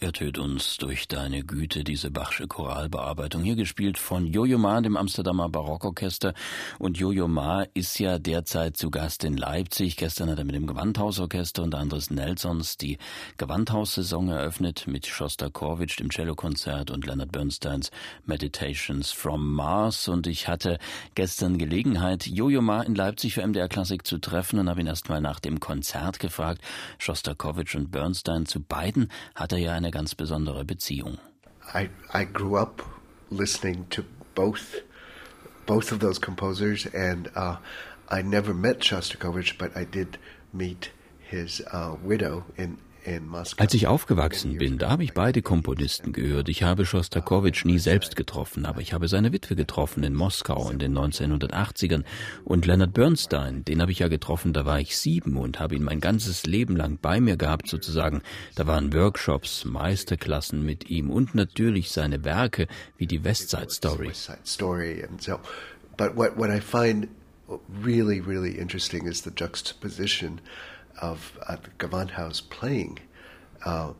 ertönt uns durch deine Güte diese Bachsche Choralbearbeitung. Hier gespielt von Jojo Ma, dem Amsterdamer Barockorchester. Und Jojo Ma ist ja derzeit zu Gast in Leipzig. Gestern hat er mit dem Gewandhausorchester und Andres Nelsons die Gewandhaussaison eröffnet mit Shostakovich, dem Cellokonzert und Leonard Bernsteins Meditations from Mars. Und ich hatte gestern Gelegenheit, Jojo Ma in Leipzig für MDR Klassik zu treffen und habe ihn erst mal nach dem Konzert gefragt. Shostakovich und Bernstein, zu beiden hat er ja eine eine ganz besondere Beziehung. I, I grew up listening to both both of those composers and uh, I never met Shostakovich, but I did meet his uh, widow in Als ich aufgewachsen bin, da habe ich beide Komponisten gehört. Ich habe Schostakowitsch nie selbst getroffen, aber ich habe seine Witwe getroffen in Moskau in den 1980ern. Und Leonard Bernstein, den habe ich ja getroffen, da war ich sieben und habe ihn mein ganzes Leben lang bei mir gehabt sozusagen. Da waren Workshops, Meisterklassen mit ihm und natürlich seine Werke wie die Westside Story. But what, what I find really, really interesting is the juxtaposition of uh, the Gewandhaus playing uh,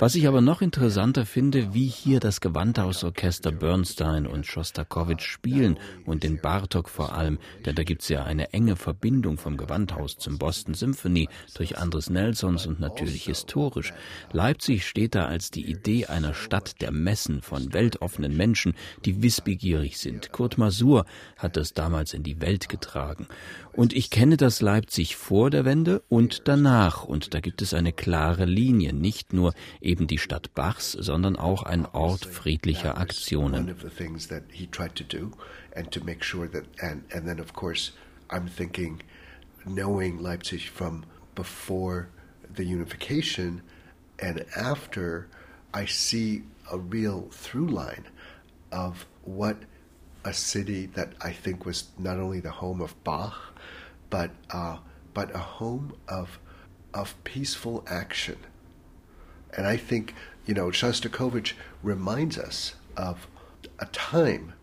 Was ich aber noch interessanter finde, wie hier das Gewandhausorchester Bernstein und Schostakowitsch spielen und den Bartok vor allem, denn da gibt es ja eine enge Verbindung vom Gewandhaus zum Boston Symphony durch Andres Nelsons und natürlich historisch. Leipzig steht da als die Idee einer Stadt der Messen von weltoffenen Menschen, die wissbegierig sind. Kurt Masur hat das damals in die Welt getragen. Und ich kenne das Leipzig vor der Wende und danach und da gibt es eine klare Linie nicht nur eben die Stadt Bachs, sondern auch ein Ort friedlicher Aktionen. knowing Leipzig from before the unification and after, I see a real through line of what a city that I think was not only the home of Bach, but uh, but a home of of peaceful action. And I think, you know, Shostakovich reminds us of a time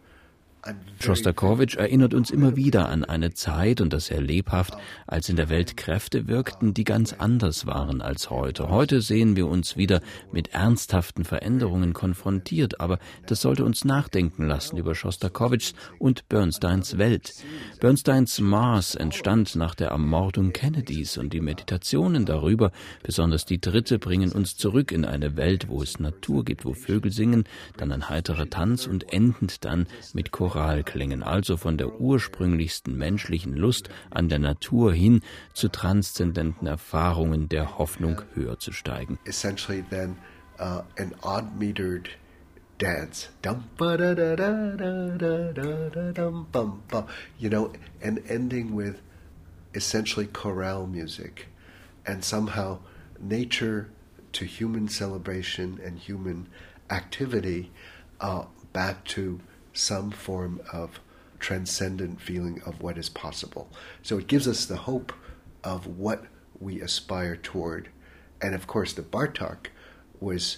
Schostakowitsch erinnert uns immer wieder an eine Zeit, und das sehr lebhaft, als in der Welt Kräfte wirkten, die ganz anders waren als heute. Heute sehen wir uns wieder mit ernsthaften Veränderungen konfrontiert, aber das sollte uns nachdenken lassen über Schostakowitschs und Bernsteins Welt. Bernsteins Mars entstand nach der Ermordung Kennedys und die Meditationen darüber, besonders die dritte, bringen uns zurück in eine Welt, wo es Natur gibt, wo Vögel singen, dann ein heiterer Tanz und endend dann mit Choral Choralklängen, also von der ursprünglichsten menschlichen Lust an der Natur hin zu transzendenten Erfahrungen der Hoffnung höher zu steigen. Essentially then uh, an odd-metered dance, you know, and ending with essentially chorale music, and somehow nature to human celebration and human activity uh, back to some form of transcendent feeling of what is possible. So it gives us the hope of what we aspire toward. And of course, the Bartok was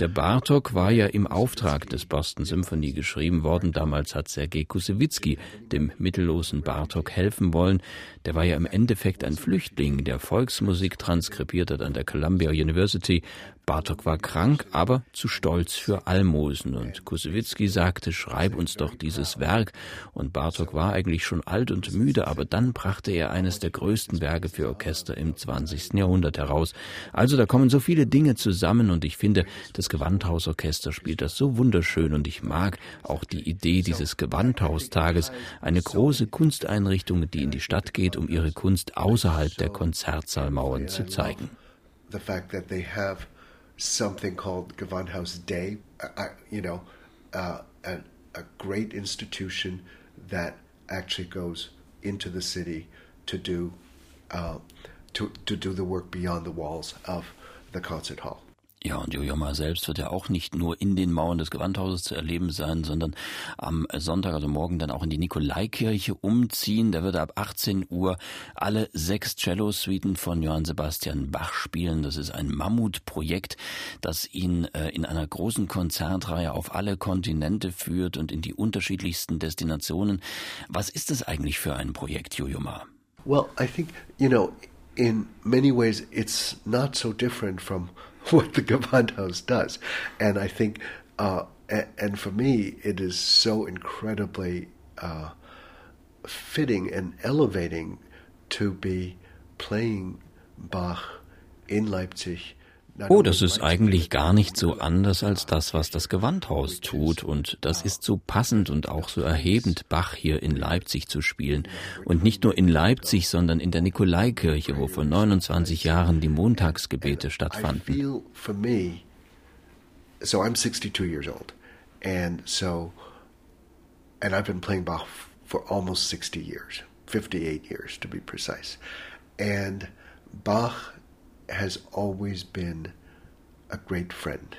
Der Bartok war ja im Auftrag des Boston Symphony geschrieben worden. Damals hat Sergei Kusewitzki dem mittellosen Bartok helfen wollen. Der war ja im Endeffekt ein Flüchtling, der Volksmusik transkribiert hat an der Columbia University Bartok war krank, aber zu stolz für Almosen. Und Kusewitzki sagte, schreib uns doch dieses Werk. Und Bartok war eigentlich schon alt und müde, aber dann brachte er eines der größten Werke für Orchester im 20. Jahrhundert heraus. Also da kommen so viele Dinge zusammen und ich finde, das Gewandhausorchester spielt das so wunderschön und ich mag auch die Idee dieses Gewandhaustages, eine große Kunsteinrichtung, die in die Stadt geht, um ihre Kunst außerhalb der Konzertsaalmauern zu zeigen. The fact that they have something called Gewandhaus Day, uh, you know, uh, a, a great institution that actually goes into the city to do uh, to, to do the work beyond the walls of the concert hall. Ja, und Jojo Ma selbst wird ja auch nicht nur in den Mauern des Gewandhauses zu erleben sein, sondern am Sonntag, also morgen, dann auch in die Nikolaikirche umziehen. Da wird er ab 18 Uhr alle sechs Cello-Suiten von Johann Sebastian Bach spielen. Das ist ein Mammutprojekt, das ihn äh, in einer großen Konzertreihe auf alle Kontinente führt und in die unterschiedlichsten Destinationen. Was ist das eigentlich für ein Projekt, Jojo Ma? Well, I think, you know, in many ways, it's not so different from what the Gewandhaus does. And I think, uh, and for me, it is so incredibly uh, fitting and elevating to be playing Bach in Leipzig Oh, das ist eigentlich gar nicht so anders als das, was das Gewandhaus tut. Und das ist so passend und auch so erhebend, Bach hier in Leipzig zu spielen. Und nicht nur in Leipzig, sondern in der Nikolaikirche, wo vor 29 Jahren die Montagsgebete stattfanden. So I'm 62 years old. And so, and I've been playing Bach for almost 60 years, 58 years to be precise. And Bach has always been a great friend.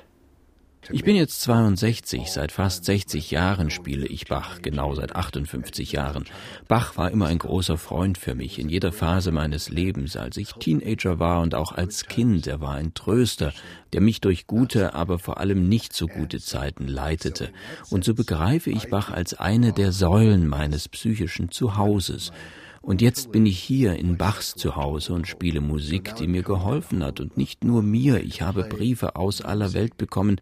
Ich bin jetzt 62, seit fast 60 Jahren spiele ich Bach, genau seit 58 Jahren. Bach war immer ein großer Freund für mich in jeder Phase meines Lebens, als ich Teenager war und auch als Kind. Er war ein Tröster, der mich durch gute, aber vor allem nicht so gute Zeiten leitete. Und so begreife ich Bach als eine der Säulen meines psychischen Zuhauses. Und jetzt bin ich hier in Bachs Zuhause und spiele Musik, die mir geholfen hat. Und nicht nur mir, ich habe Briefe aus aller Welt bekommen.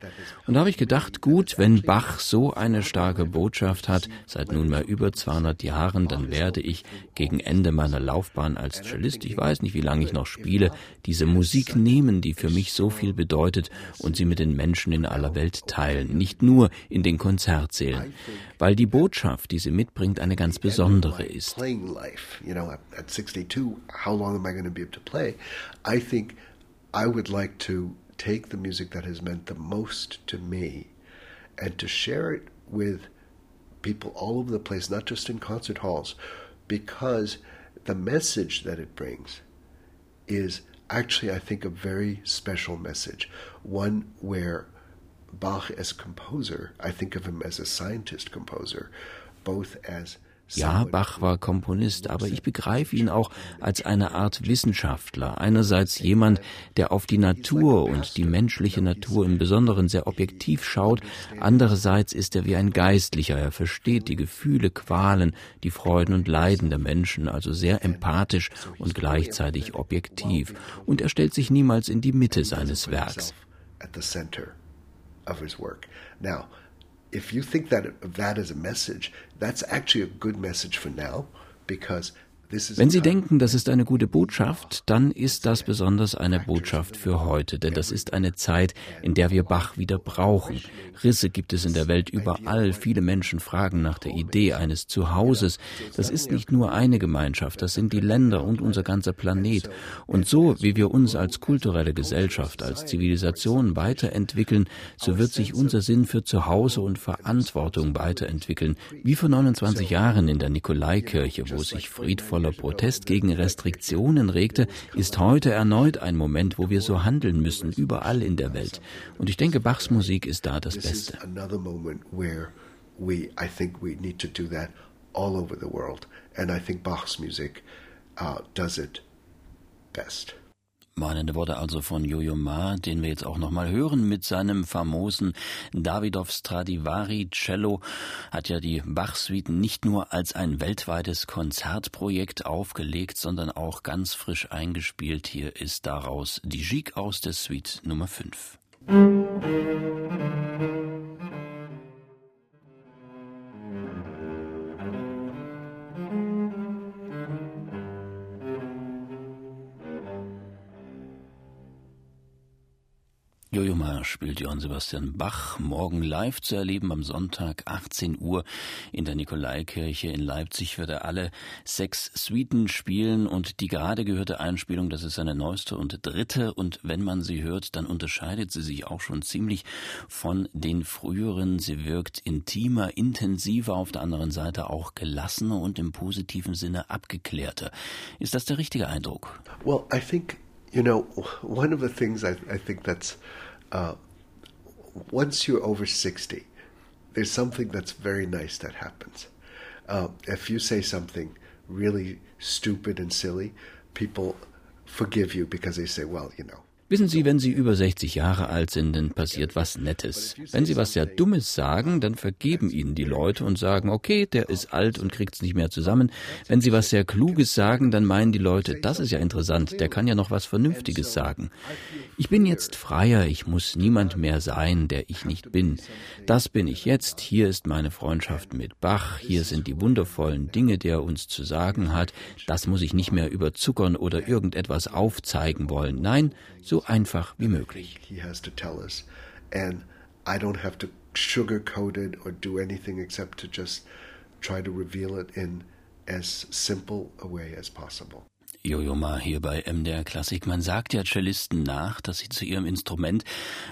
Und da habe ich gedacht, gut, wenn Bach so eine starke Botschaft hat, seit nunmehr über 200 Jahren, dann werde ich gegen Ende meiner Laufbahn als Cellist, ich weiß nicht, wie lange ich noch spiele, diese Musik nehmen, die für mich so viel bedeutet und sie mit den Menschen in aller Welt teilen, nicht nur in den Konzertsälen, weil die Botschaft, die sie mitbringt, eine ganz besondere ist. You know, at, at 62, how long am I going to be able to play? I think I would like to take the music that has meant the most to me and to share it with people all over the place, not just in concert halls, because the message that it brings is actually, I think, a very special message. One where Bach, as a composer, I think of him as a scientist composer, both as Ja, Bach war Komponist, aber ich begreife ihn auch als eine Art Wissenschaftler. Einerseits jemand, der auf die Natur und die menschliche Natur im Besonderen sehr objektiv schaut. Andererseits ist er wie ein Geistlicher. Er versteht die Gefühle, Qualen, die Freuden und Leiden der Menschen, also sehr empathisch und gleichzeitig objektiv. Und er stellt sich niemals in die Mitte seines Werks. Now, if you think that that is a message, that's actually a good message for now because Wenn Sie denken, das ist eine gute Botschaft, dann ist das besonders eine Botschaft für heute, denn das ist eine Zeit, in der wir Bach wieder brauchen. Risse gibt es in der Welt überall. Viele Menschen fragen nach der Idee eines Zuhauses. Das ist nicht nur eine Gemeinschaft, das sind die Länder und unser ganzer Planet. Und so, wie wir uns als kulturelle Gesellschaft, als Zivilisation weiterentwickeln, so wird sich unser Sinn für Zuhause und Verantwortung weiterentwickeln, wie vor 29 Jahren in der Nikolaikirche, wo sich friedvoll voller Protest gegen Restriktionen regte, ist heute erneut ein Moment, wo wir so handeln müssen, überall in der Welt. Und ich denke, Bachs Musik ist da das Beste. all over the world, and I think Bach's music uh, does it best. Mahnende Worte also von Jojo Ma, den wir jetzt auch nochmal hören mit seinem famosen Davidoff Stradivari Cello, hat ja die Bach-Suiten nicht nur als ein weltweites Konzertprojekt aufgelegt, sondern auch ganz frisch eingespielt. Hier ist daraus die Gigue aus der Suite Nummer 5. Jojo Ma spielt Johann Sebastian Bach morgen live zu erleben am Sonntag 18 Uhr in der Nikolaikirche in Leipzig wird er alle sechs Suiten spielen und die gerade gehörte Einspielung, das ist seine neueste und dritte und wenn man sie hört, dann unterscheidet sie sich auch schon ziemlich von den früheren. Sie wirkt intimer, intensiver, auf der anderen Seite auch gelassener und im positiven Sinne abgeklärter. Ist das der richtige Eindruck? Well, I think you know, one of the things I, I think that's uh, once you're over 60, there's something that's very nice that happens. Uh, if you say something really stupid and silly, people forgive you because they say, well, you know, Wissen Sie, wenn Sie über 60 Jahre alt sind, dann passiert was Nettes. Wenn Sie was sehr Dummes sagen, dann vergeben Ihnen die Leute und sagen, okay, der ist alt und kriegt's nicht mehr zusammen. Wenn Sie was sehr Kluges sagen, dann meinen die Leute, das ist ja interessant, der kann ja noch was Vernünftiges sagen. Ich bin jetzt freier, ich muss niemand mehr sein, der ich nicht bin. Das bin ich jetzt, hier ist meine Freundschaft mit Bach, hier sind die wundervollen Dinge, die er uns zu sagen hat, das muss ich nicht mehr überzuckern oder irgendetwas aufzeigen wollen. Nein, so einfach wie möglich. I don't have to sugarcoat it or do anything except to just try to reveal it in as simple way as possible. Jojo Ma hier bei MDR Klassik. Man sagt ja Cellisten nach, dass sie zu ihrem Instrument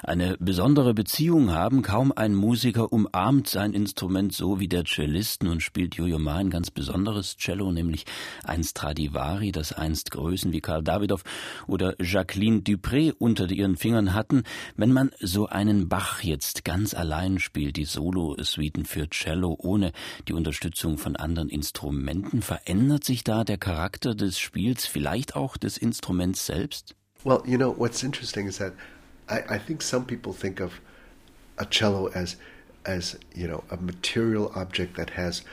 eine besondere Beziehung haben. Kaum ein Musiker umarmt sein Instrument so wie der Cellist. Nun spielt Jojo Ma ein ganz besonderes Cello, nämlich ein Stradivari, das einst Größen wie Karl Davidoff oder Jacqueline Dupré unter ihren Fingern hatten. Wenn man so einen Bach jetzt ganz allein spielt, die Solo-Suiten für Cello ohne die Unterstützung von anderen Instrumenten, verändert sich da der Charakter des Spiels vielleicht auch des Instruments selbst? Well, you know, what's interesting is that I, I think some people think of a cello as as you know a material object that has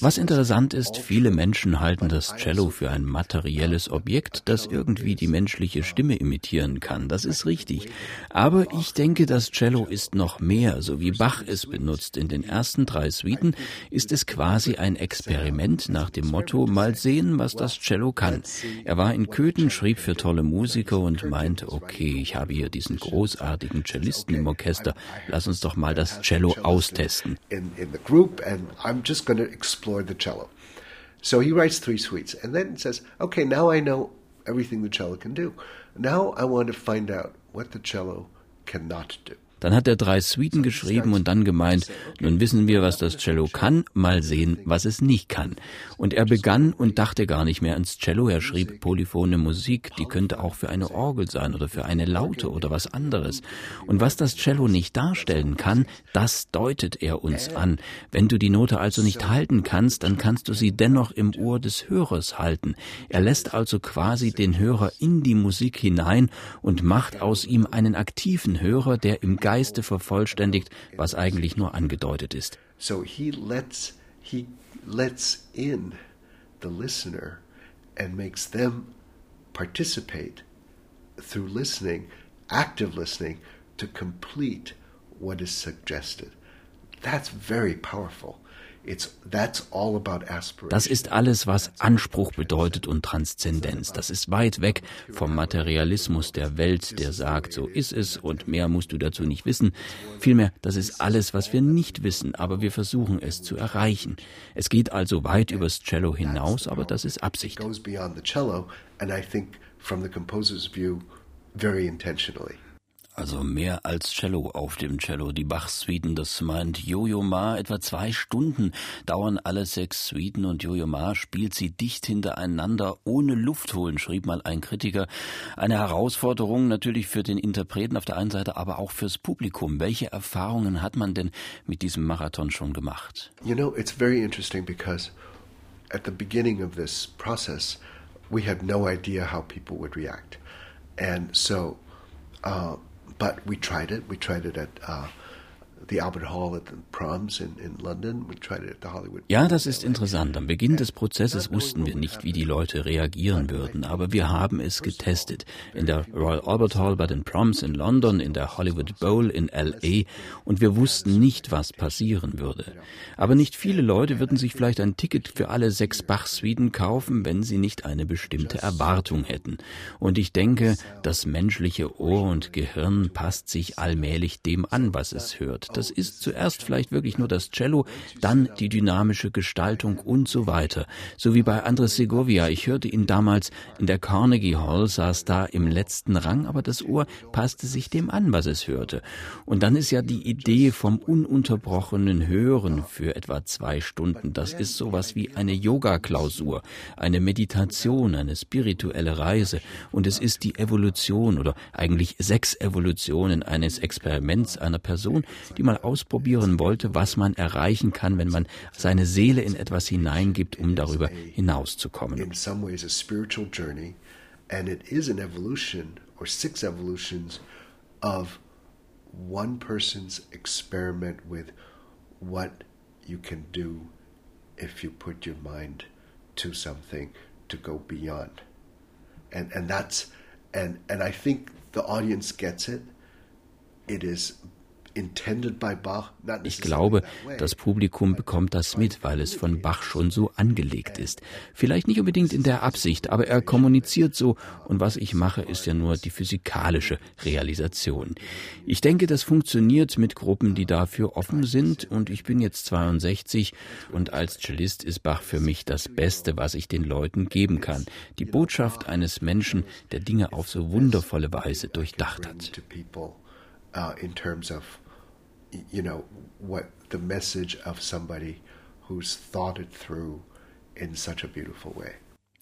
was interessant ist, viele Menschen halten das Cello für ein materielles Objekt, das irgendwie die menschliche Stimme imitieren kann. Das ist richtig. Aber ich denke, das Cello ist noch mehr, so wie Bach es benutzt. In den ersten drei Suiten ist es quasi ein Experiment nach dem Motto, mal sehen, was das Cello kann. Er war in Köthen, schrieb für tolle Musiker und meinte, okay, ich habe hier diesen großartigen Cellisten im Orchester, lass uns doch mal das Cello austesten in the group, and I'm just going to explore the cello. So he writes three suites, and then says, okay, now I know everything the cello can do. Now I want to find out what the cello cannot do. Dann hat er drei Suiten geschrieben und dann gemeint, nun wissen wir, was das Cello kann, mal sehen, was es nicht kann. Und er begann und dachte gar nicht mehr ans Cello. Er schrieb polyphone Musik, die könnte auch für eine Orgel sein oder für eine Laute oder was anderes. Und was das Cello nicht darstellen kann, das deutet er uns an. Wenn du die Note also nicht halten kannst, dann kannst du sie dennoch im Ohr des Hörers halten. Er lässt also quasi den Hörer in die Musik hinein und macht aus ihm einen aktiven Hörer, der im Geist Geiste vervollständigt, was eigentlich nur angedeutet ist. So he lets he lets in the listener and makes them participate through listening, active listening to complete what is suggested. That's very powerful. Das ist alles, was Anspruch bedeutet und Transzendenz. Das ist weit weg vom Materialismus der Welt, der sagt, so ist es und mehr musst du dazu nicht wissen. Vielmehr, das ist alles, was wir nicht wissen, aber wir versuchen es zu erreichen. Es geht also weit übers Cello hinaus, aber das ist Absicht. Very intentionally. Also mehr als Cello auf dem Cello. Die Bach-Suiten, das meint Jojo Ma. Etwa zwei Stunden dauern alle sechs Suiten und Jojo Ma spielt sie dicht hintereinander, ohne Luft holen, schrieb mal ein Kritiker. Eine Herausforderung natürlich für den Interpreten auf der einen Seite, aber auch fürs Publikum. Welche Erfahrungen hat man denn mit diesem Marathon schon gemacht? You know, it's very interesting because at the beginning of this process, we had no idea how people would react. And so, uh, but we tried it. We tried it at uh, Ja, das ist interessant. Am Beginn des Prozesses wussten wir nicht, wie die Leute reagieren würden, aber wir haben es getestet. In der Royal Albert Hall bei den Proms in London, in der Hollywood Bowl in LA und wir wussten nicht, was passieren würde. Aber nicht viele Leute würden sich vielleicht ein Ticket für alle sechs Bach-Suiten kaufen, wenn sie nicht eine bestimmte Erwartung hätten. Und ich denke, das menschliche Ohr und Gehirn passt sich allmählich dem an, was es hört. Das ist zuerst vielleicht wirklich nur das Cello, dann die dynamische Gestaltung und so weiter. So wie bei Andres Segovia. Ich hörte ihn damals in der Carnegie Hall, saß da im letzten Rang, aber das Ohr passte sich dem an, was es hörte. Und dann ist ja die Idee vom ununterbrochenen Hören für etwa zwei Stunden. Das ist sowas wie eine Yoga-Klausur, eine Meditation, eine spirituelle Reise. Und es ist die Evolution oder eigentlich sechs Evolutionen eines Experiments einer Person, die die mal ausprobieren wollte, was man erreichen kann, wenn man seine Seele in etwas hineingibt, um darüber hinauszukommen. And it is an evolution or six evolutions of one person's experiment with what you can do if you put your mind to something to go beyond. And and that's and and I think the audience gets it. It is Ich glaube, das Publikum bekommt das mit, weil es von Bach schon so angelegt ist. Vielleicht nicht unbedingt in der Absicht, aber er kommuniziert so und was ich mache, ist ja nur die physikalische Realisation. Ich denke, das funktioniert mit Gruppen, die dafür offen sind und ich bin jetzt 62 und als Cellist ist Bach für mich das Beste, was ich den Leuten geben kann. Die Botschaft eines Menschen, der Dinge auf so wundervolle Weise durchdacht hat. Uh, in terms of you know what the message of somebody who's thought it through in such a beautiful way.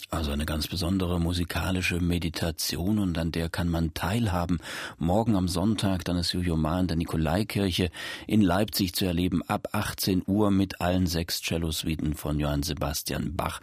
Also eine ganz besondere musikalische Meditation und an der kann man teilhaben. Morgen am Sonntag dann ist Jojo in der Nikolaikirche in Leipzig zu erleben ab 18 Uhr mit allen sechs Cellosuiten von Johann Sebastian Bach.